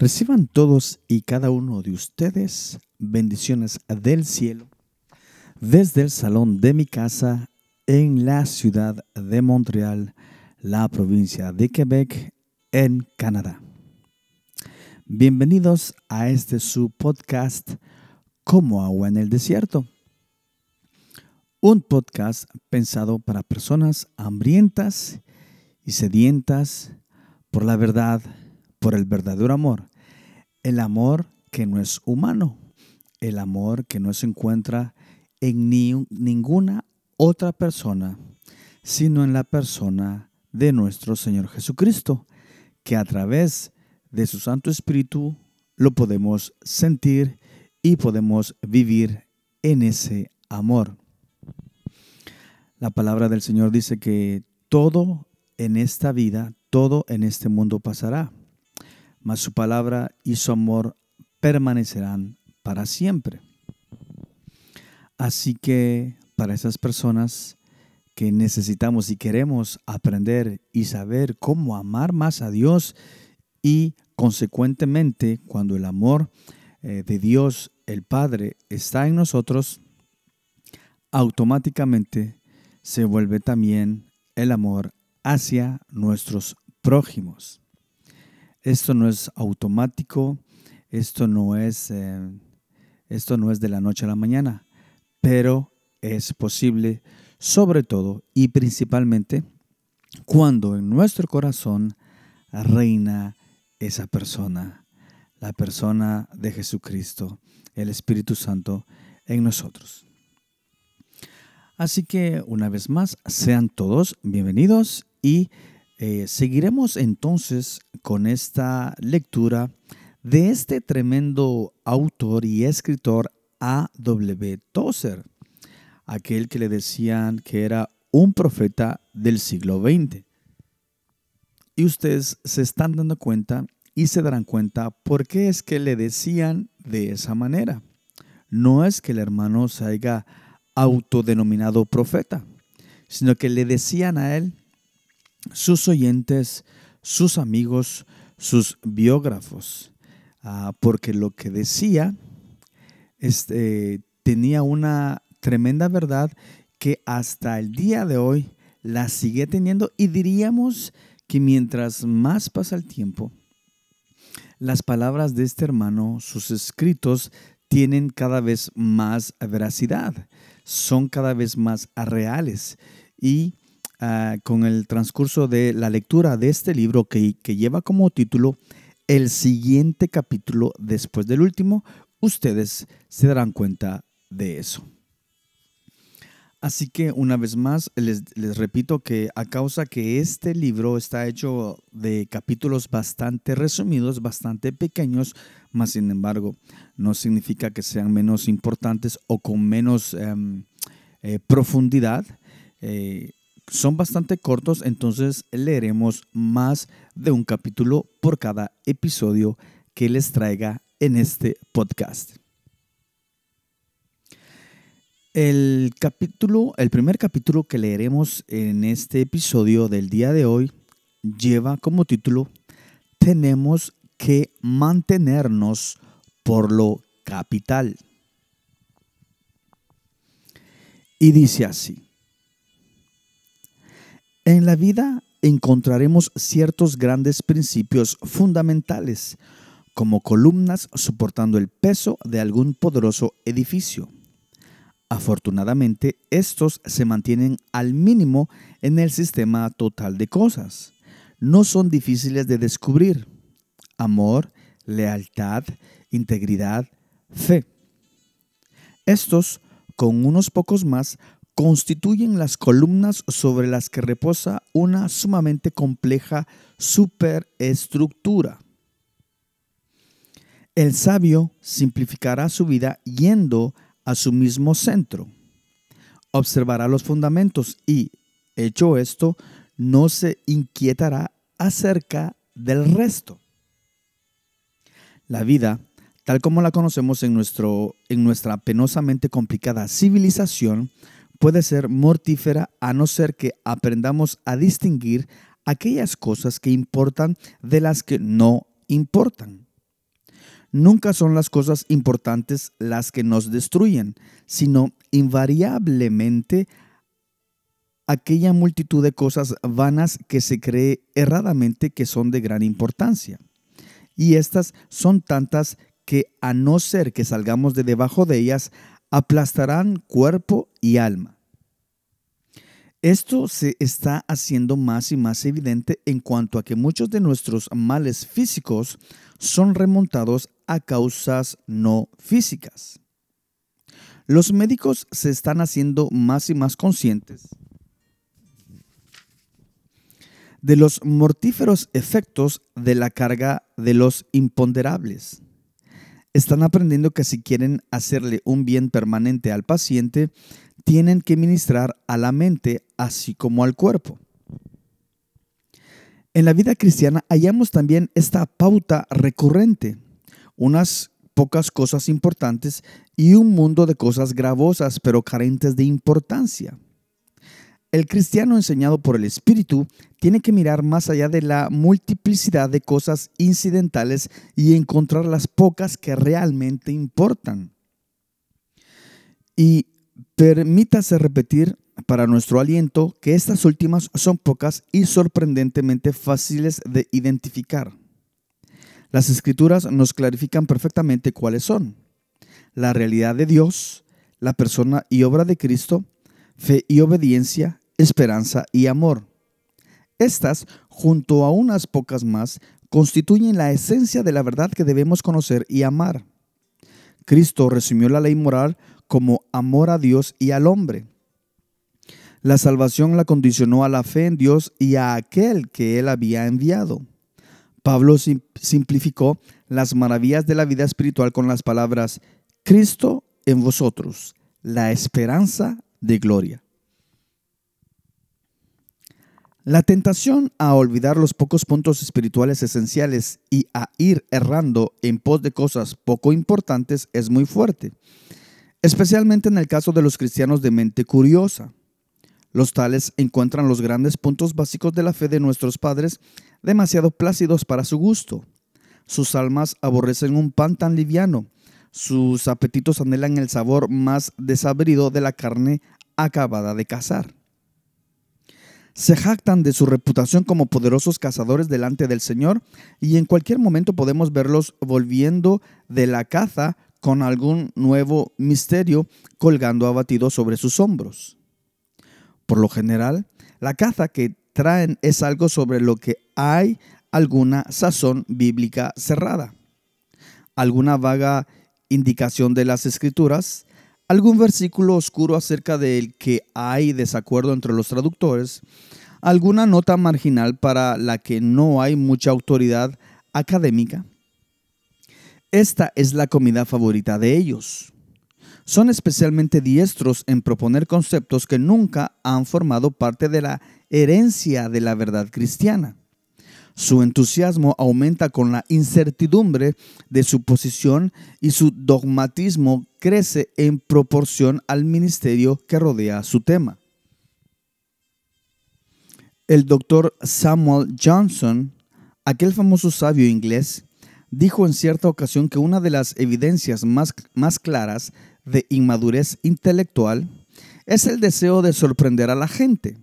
Reciban todos y cada uno de ustedes bendiciones del cielo desde el salón de mi casa en la ciudad de Montreal, la provincia de Quebec, en Canadá. Bienvenidos a este su podcast Como agua en el desierto. Un podcast pensado para personas hambrientas y sedientas por la verdad, por el verdadero amor. El amor que no es humano, el amor que no se encuentra en ni, ninguna otra persona, sino en la persona de nuestro Señor Jesucristo, que a través de su Santo Espíritu lo podemos sentir y podemos vivir en ese amor. La palabra del Señor dice que todo en esta vida, todo en este mundo pasará, mas su palabra y su amor permanecerán para siempre. Así que para esas personas que necesitamos y queremos aprender y saber cómo amar más a Dios y consecuentemente cuando el amor eh, de Dios el Padre está en nosotros, automáticamente se vuelve también el amor hacia nuestros prójimos. Esto no es automático, esto no es, eh, esto no es de la noche a la mañana, pero es posible sobre todo y principalmente cuando en nuestro corazón reina esa persona, la persona de Jesucristo, el Espíritu Santo en nosotros. Así que una vez más, sean todos bienvenidos y eh, seguiremos entonces con esta lectura de este tremendo autor y escritor A.W. Tozer, aquel que le decían que era un profeta del siglo XX. Y ustedes se están dando cuenta y se darán cuenta por qué es que le decían de esa manera. No es que el hermano se haya autodenominado profeta, sino que le decían a él sus oyentes, sus amigos, sus biógrafos, ah, porque lo que decía este, tenía una tremenda verdad que hasta el día de hoy la sigue teniendo y diríamos que mientras más pasa el tiempo, las palabras de este hermano, sus escritos, tienen cada vez más veracidad, son cada vez más reales y Ah, con el transcurso de la lectura de este libro que, lleva como título El siguiente capítulo después del último, ustedes se darán cuenta de eso. Así que una vez más les, les, repito que a causa que este libro está hecho de capítulos bastante resumidos, bastante pequeños, más sin embargo no significa que sean menos importantes o con menos em, eh, profundidad. Eh, son bastante cortos, entonces leeremos más de un capítulo por cada episodio que les traiga en este podcast. El capítulo, el primer capítulo que leeremos en este episodio del día de hoy lleva como título Tenemos que mantenernos por lo capital. Y dice así. En la vida encontraremos ciertos grandes principios fundamentales, como columnas soportando el peso de algún poderoso edificio. Afortunadamente, estos se mantienen al mínimo en el sistema total de cosas. No son difíciles de descubrir. Amor, lealtad, integridad, fe. Estos, con unos pocos más, constituyen las columnas sobre las que reposa una sumamente compleja superestructura. El sabio simplificará su vida yendo a su mismo centro. Observará los fundamentos y, hecho esto, no se inquietará acerca del resto. La vida, tal como la conocemos en, nuestro, en nuestra penosamente complicada civilización, puede ser mortífera a no ser que aprendamos a distinguir aquellas cosas que importan de las que no importan. Nunca son las cosas importantes las que nos destruyen, sino invariablemente aquella multitud de cosas vanas que se cree erradamente que son de gran importancia. Y estas son tantas que a no ser que salgamos de debajo de ellas, aplastarán cuerpo y alma. Esto se está haciendo más y más evidente en cuanto a que muchos de nuestros males físicos son remontados a causas no físicas. Los médicos se están haciendo más y más conscientes de los mortíferos efectos de la carga de los imponderables. Están aprendiendo que si quieren hacerle un bien permanente al paciente, tienen que ministrar a la mente así como al cuerpo. En la vida cristiana hallamos también esta pauta recurrente, unas pocas cosas importantes y un mundo de cosas gravosas pero carentes de importancia. El cristiano enseñado por el Espíritu tiene que mirar más allá de la multiplicidad de cosas incidentales y encontrar las pocas que realmente importan. Y permítase repetir para nuestro aliento que estas últimas son pocas y sorprendentemente fáciles de identificar. Las escrituras nos clarifican perfectamente cuáles son. La realidad de Dios, la persona y obra de Cristo, fe y obediencia, esperanza y amor. Estas, junto a unas pocas más, constituyen la esencia de la verdad que debemos conocer y amar. Cristo resumió la ley moral como amor a Dios y al hombre. La salvación la condicionó a la fe en Dios y a aquel que él había enviado. Pablo simplificó las maravillas de la vida espiritual con las palabras Cristo en vosotros, la esperanza de gloria. La tentación a olvidar los pocos puntos espirituales esenciales y a ir errando en pos de cosas poco importantes es muy fuerte, especialmente en el caso de los cristianos de mente curiosa. Los tales encuentran los grandes puntos básicos de la fe de nuestros padres demasiado plácidos para su gusto. Sus almas aborrecen un pan tan liviano, sus apetitos anhelan el sabor más desabrido de la carne acabada de cazar se jactan de su reputación como poderosos cazadores delante del Señor y en cualquier momento podemos verlos volviendo de la caza con algún nuevo misterio colgando abatido sobre sus hombros. Por lo general, la caza que traen es algo sobre lo que hay alguna sazón bíblica cerrada, alguna vaga indicación de las escrituras, algún versículo oscuro acerca del que hay desacuerdo entre los traductores, alguna nota marginal para la que no hay mucha autoridad académica. Esta es la comida favorita de ellos. Son especialmente diestros en proponer conceptos que nunca han formado parte de la herencia de la verdad cristiana. Su entusiasmo aumenta con la incertidumbre de su posición y su dogmatismo crece en proporción al ministerio que rodea su tema. El doctor Samuel Johnson, aquel famoso sabio inglés, dijo en cierta ocasión que una de las evidencias más, claras de inmadurez intelectual es el deseo de sorprender a la gente.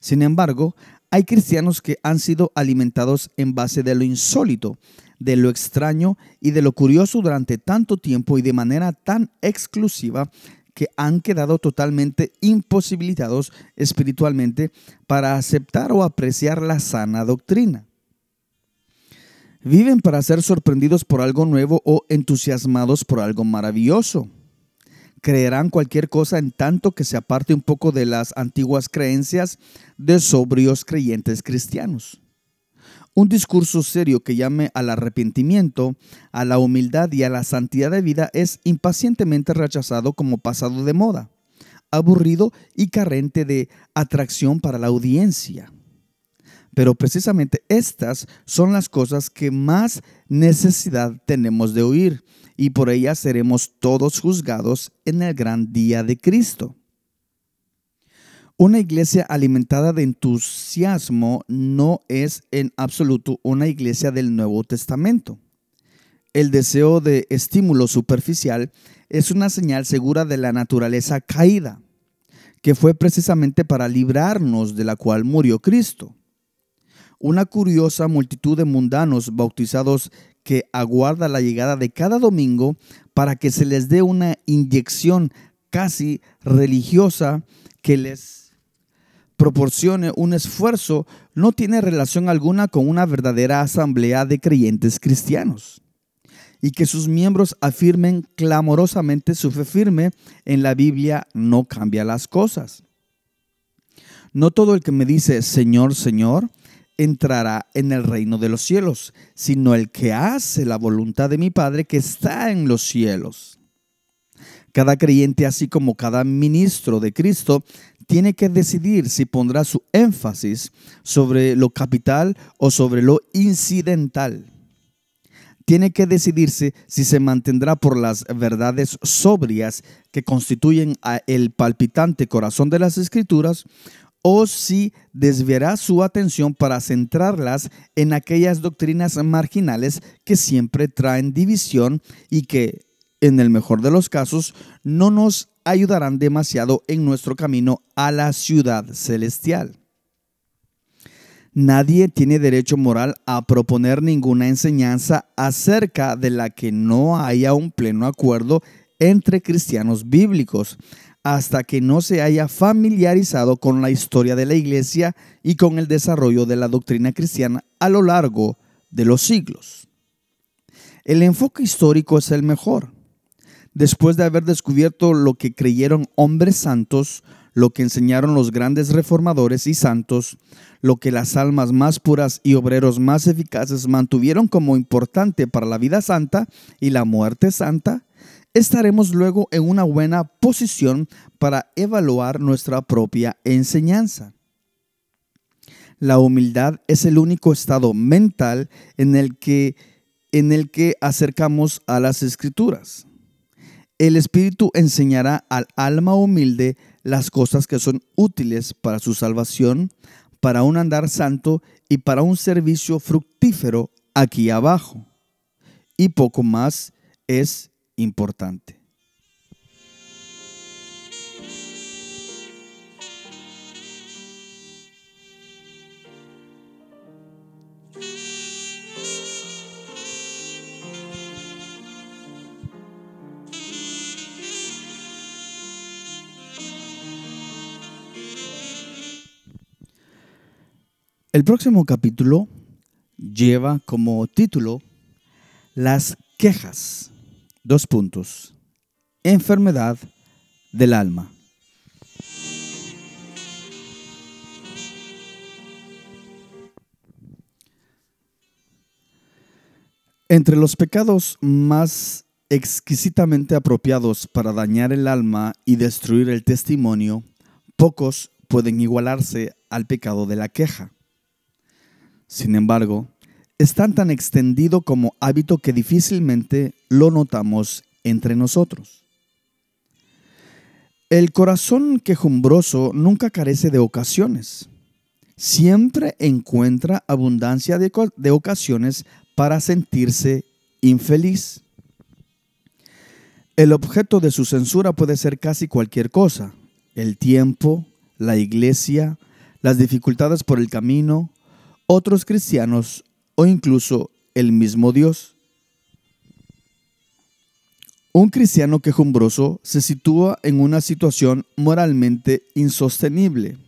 Sin embargo, hay cristianos que han sido alimentados en base de lo insólito, de lo extraño y de lo curioso durante tanto tiempo y de manera tan exclusiva que han quedado totalmente imposibilitados espiritualmente para aceptar o apreciar la sana doctrina. Viven para ser sorprendidos por algo nuevo o entusiasmados por algo maravilloso creerán cualquier cosa en tanto que se aparte un poco de las antiguas creencias de sobrios creyentes cristianos. Un discurso serio que llame al arrepentimiento, a la humildad y a la santidad de vida es impacientemente rechazado como pasado de moda, aburrido y carente de atracción para la audiencia. Pero precisamente estas son las cosas que más necesidad tenemos de oír y por ellas seremos todos juzgados en el gran día de Cristo. Una iglesia alimentada de entusiasmo no es en absoluto una iglesia del Nuevo Testamento. el deseo de estímulo superficial es una señal segura de la naturaleza caída, que fue precisamente para librarnos de la cual murió Cristo. Una curiosa multitud de mundanos bautizados que aguarda la llegada de cada domingo para que se les dé una inyección casi religiosa que les proporcione un esfuerzo no tiene relación alguna con una verdadera asamblea de creyentes cristianos y que sus miembros afirmen clamorosamente su fe firme en la Biblia no cambia las cosas. No todo el que me dice Señor, Señor, entrará en el reino de los cielos, sino el que hace la voluntad de mi Padre que está en los cielos. Cada creyente, así como cada ministro de Cristo, tiene que decidir si pondrá su énfasis sobre lo capital o sobre lo incidental tiene que decidirse si se mantendrá por las verdades sobrias que constituyen el palpitante corazón de las escrituras o si desviará su atención para centrarlas en aquellas doctrinas marginales que siempre traen división y que, en el mejor de los casos, no nos ayudarán demasiado en nuestro camino a la ciudad celestial. Nadie tiene derecho moral a proponer ninguna enseñanza acerca de la que no haya un pleno acuerdo entre cristianos bíblicos, hasta que no se haya familiarizado con la historia de la Iglesia y con el desarrollo de la doctrina cristiana a lo largo de los siglos. El enfoque histórico es el mejor. Después de haber descubierto lo que creyeron hombres santos, lo que enseñaron los grandes reformadores y santos, lo que las almas más puras y obreros más eficaces mantuvieron como importante para la vida santa y la muerte santa, estaremos luego en una buena posición para evaluar nuestra propia enseñanza. La humildad es el único estado mental en el que, en el que acercamos a las escrituras. El Espíritu enseñará al alma humilde las cosas que son útiles para su salvación, para un andar santo y para un servicio fructífero aquí abajo. Y poco más es importante. El próximo capítulo lleva como título Las quejas. Dos puntos. Enfermedad del alma. Entre los pecados más exquisitamente apropiados para dañar el alma y destruir el testimonio, pocos pueden igualarse al pecado de la queja. Sin embargo, es tan tan extendido como hábito que difícilmente lo notamos entre nosotros. El corazón quejumbroso nunca carece de ocasiones. Siempre encuentra abundancia de, de ocasiones para sentirse infeliz. El objeto de su censura puede ser casi cualquier cosa. El tiempo, la iglesia, las dificultades por el camino, otros cristianos o incluso el mismo Dios. Un cristiano quejumbroso se sitúa en una situación moralmente insostenible.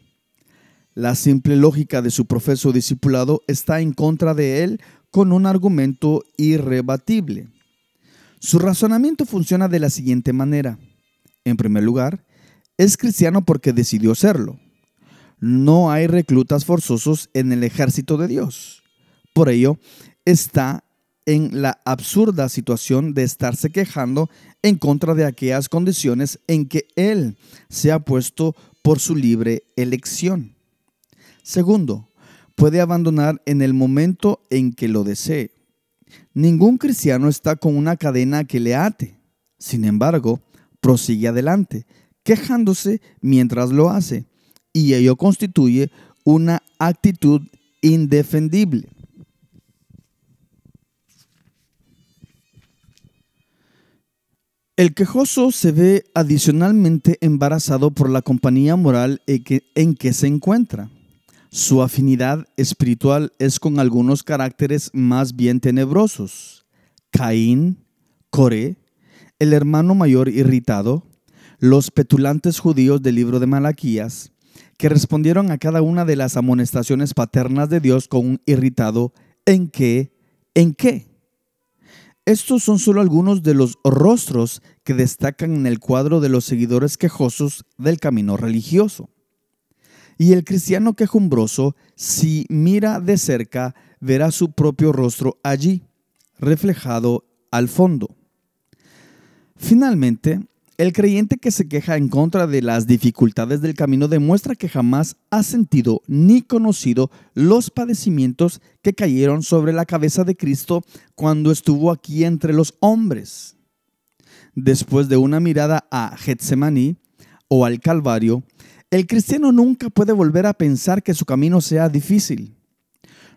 La simple lógica de su profeso discipulado está en contra de él con un argumento irrebatible. Su razonamiento funciona de la siguiente manera. En primer lugar, es cristiano porque decidió serlo no hay reclutas forzosos en el ejército de Dios. Por ello, está en la absurda situación de estarse quejando en contra de aquellas condiciones en que Él se ha puesto por su libre elección. Segundo, puede abandonar en el momento en que lo desee. Ningún cristiano está con una cadena que le ate. Sin embargo, prosigue adelante, quejándose mientras lo hace y ello constituye una actitud indefendible. El quejoso se ve adicionalmente embarazado por la compañía moral en que se encuentra. Su afinidad espiritual es con algunos caracteres más bien tenebrosos. Caín, Coré, el hermano mayor irritado, los petulantes judíos del libro de Malaquías, que respondieron a cada una de las amonestaciones paternas de Dios con un irritado ¿en qué? ¿En qué? Estos son solo algunos de los rostros que destacan en el cuadro de los seguidores quejosos del camino religioso. Y el cristiano quejumbroso, si mira de cerca, verá su propio rostro allí, reflejado al fondo. Finalmente, el creyente que se queja en contra de las dificultades del camino demuestra que jamás ha sentido ni conocido los padecimientos que cayeron sobre la cabeza de Cristo cuando estuvo aquí entre los hombres. Después de una mirada a Getsemaní o al Calvario, el cristiano nunca puede volver a pensar que su camino sea difícil.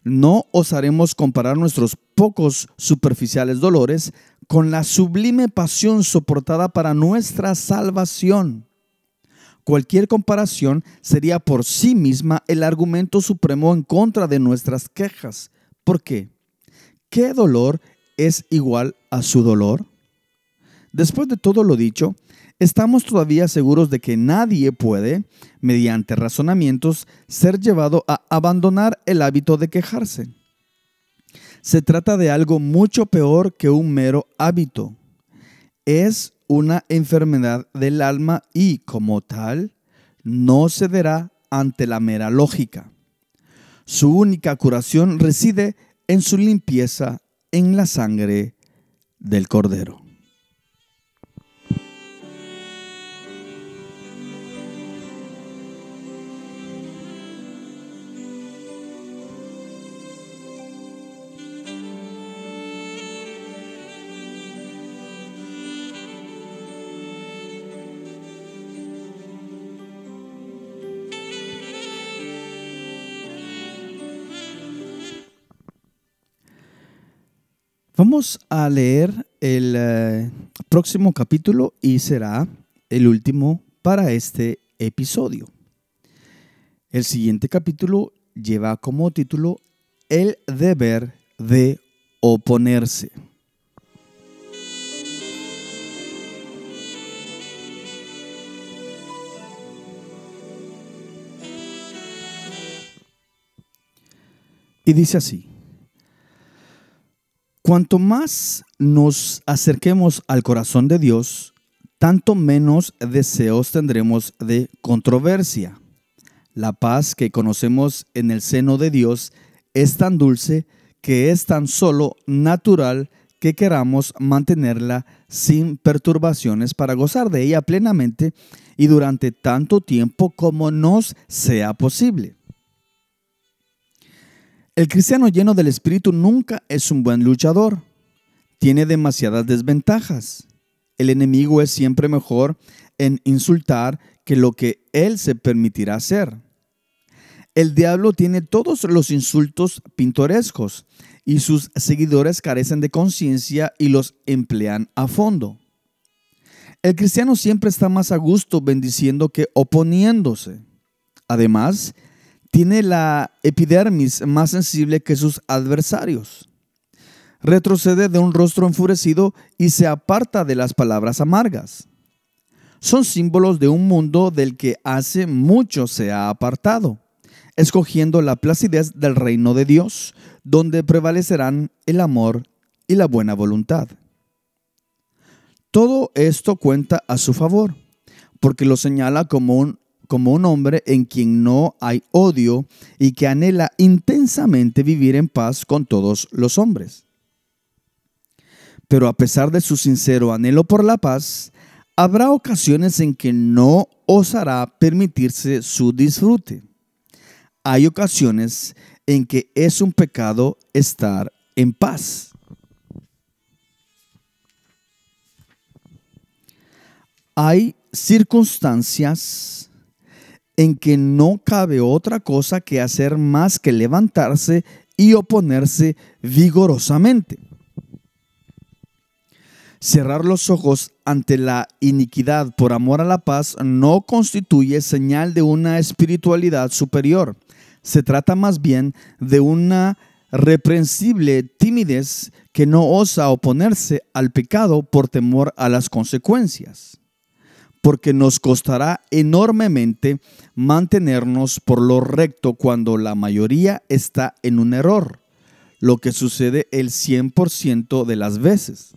No osaremos comparar nuestros pocos superficiales dolores con la sublime pasión soportada para nuestra salvación. Cualquier comparación sería por sí misma el argumento supremo en contra de nuestras quejas. ¿Por qué? ¿Qué dolor es igual a su dolor? Después de todo lo dicho, estamos todavía seguros de que nadie puede, mediante razonamientos, ser llevado a abandonar el hábito de quejarse. Se trata de algo mucho peor que un mero hábito. Es una enfermedad del alma y, como tal, no cederá ante la mera lógica. Su única curación reside en su limpieza en la sangre del Cordero. Vamos a leer el eh, próximo capítulo y será el último para este episodio. El siguiente capítulo lleva como título El deber de oponerse. Y dice así. Cuanto más nos acerquemos al corazón de Dios, tanto menos deseos tendremos de controversia. La paz que conocemos en el seno de Dios es tan dulce que es tan solo natural que queramos mantenerla sin perturbaciones para gozar de ella plenamente y durante tanto tiempo como nos sea posible. El cristiano lleno del Espíritu nunca es un buen luchador. Tiene demasiadas desventajas. El enemigo es siempre mejor en insultar que lo que él se permitirá hacer. El diablo tiene todos los insultos pintorescos y sus seguidores carecen de conciencia y los emplean a fondo. El cristiano siempre está más a gusto bendiciendo que oponiéndose. Además, tiene la epidermis más sensible que sus adversarios. Retrocede de un rostro enfurecido y se aparta de las palabras amargas. Son símbolos de un mundo del que hace mucho se ha apartado, escogiendo la placidez del reino de Dios, donde prevalecerán el amor y la buena voluntad. Todo esto cuenta a su favor, porque lo señala como un como un hombre en quien no hay odio y que anhela intensamente vivir en paz con todos los hombres. Pero a pesar de su sincero anhelo por la paz, habrá ocasiones en que no osará permitirse su disfrute. Hay ocasiones en que es un pecado estar en paz. Hay circunstancias en que no cabe otra cosa que hacer más que levantarse y oponerse vigorosamente. Cerrar los ojos ante la iniquidad por amor a la paz no constituye señal de una espiritualidad superior. Se trata más bien de una reprensible timidez que no osa oponerse al pecado por temor a las consecuencias, porque nos costará enormemente mantenernos por lo recto cuando la mayoría está en un error, lo que sucede el 100% de las veces.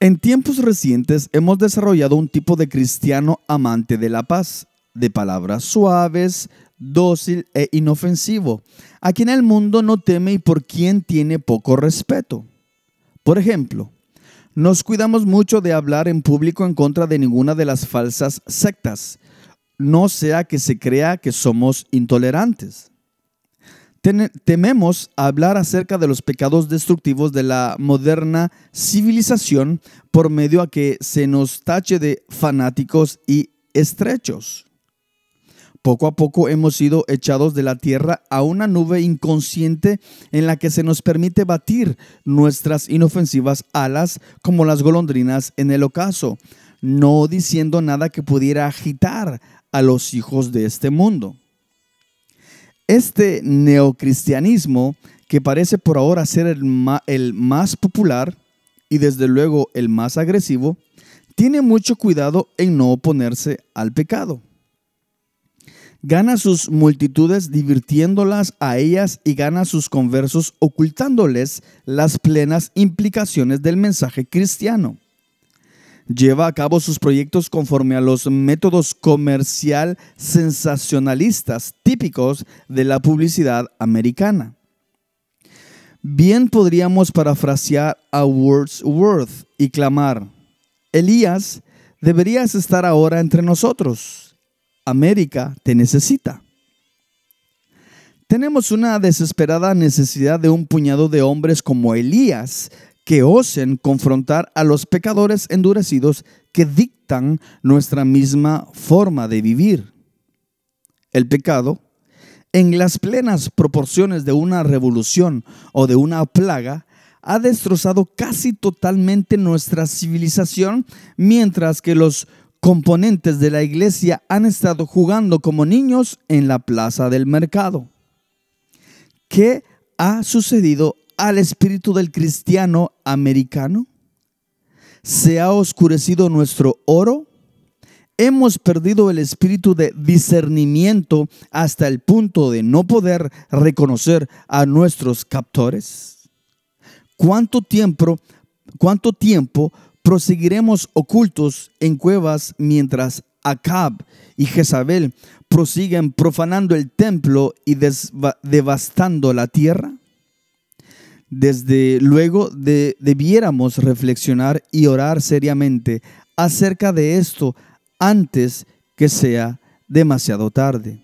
En tiempos recientes hemos desarrollado un tipo de cristiano amante de la paz, de palabras suaves, dócil e inofensivo, a quien el mundo no teme y por quien tiene poco respeto. Por ejemplo, nos cuidamos mucho de hablar en público en contra de ninguna de las falsas sectas, no sea que se crea que somos intolerantes. Tememos hablar acerca de los pecados destructivos de la moderna civilización por medio a que se nos tache de fanáticos y estrechos. Poco a poco hemos sido echados de la tierra a una nube inconsciente en la que se nos permite batir nuestras inofensivas alas como las golondrinas en el ocaso, no diciendo nada que pudiera agitar a los hijos de este mundo. Este neocristianismo, que parece por ahora ser el, más popular y desde luego el más agresivo, tiene mucho cuidado en no oponerse al pecado. Gana sus multitudes divirtiéndolas a ellas y gana sus conversos ocultándoles las plenas implicaciones del mensaje cristiano lleva a cabo sus proyectos conforme a los métodos comercial sensacionalistas típicos de la publicidad americana. Bien podríamos parafrasear a Wordsworth y clamar, Elías, deberías estar ahora entre nosotros. América te necesita. Tenemos una desesperada necesidad de un puñado de hombres como Elías que osen confrontar a los pecadores endurecidos que dictan nuestra misma forma de vivir. El pecado, en las plenas proporciones de una revolución o de una plaga, ha destrozado casi totalmente nuestra civilización, mientras que los componentes de la iglesia han estado jugando como niños en la plaza del mercado. ¿Qué ha sucedido al espíritu del cristiano americano? ¿Se ha oscurecido nuestro oro? ¿Hemos perdido el espíritu de discernimiento hasta el punto de no poder reconocer a nuestros captores? ¿Cuánto tiempo, cuánto tiempo proseguiremos ocultos en cuevas mientras Acab y Jezabel prosiguen profanando el templo y devastando la tierra? Desde luego debiéramos reflexionar y orar seriamente acerca de esto antes que sea demasiado tarde.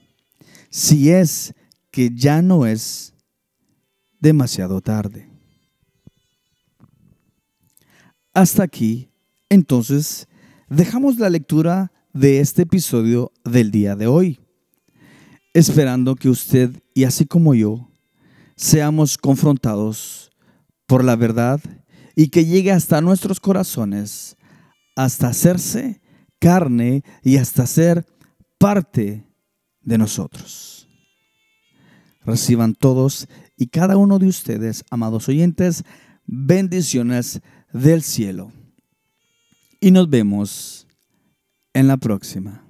Si es que ya no es demasiado tarde. Hasta aquí, entonces, dejamos la lectura de este episodio del día de hoy, esperando que usted, y así como yo, seamos confrontados por la verdad y que llegue hasta nuestros corazones, hasta hacerse carne y hasta ser parte de nosotros. Reciban todos y cada uno de ustedes, amados oyentes, bendiciones del cielo. Y nos vemos en la próxima.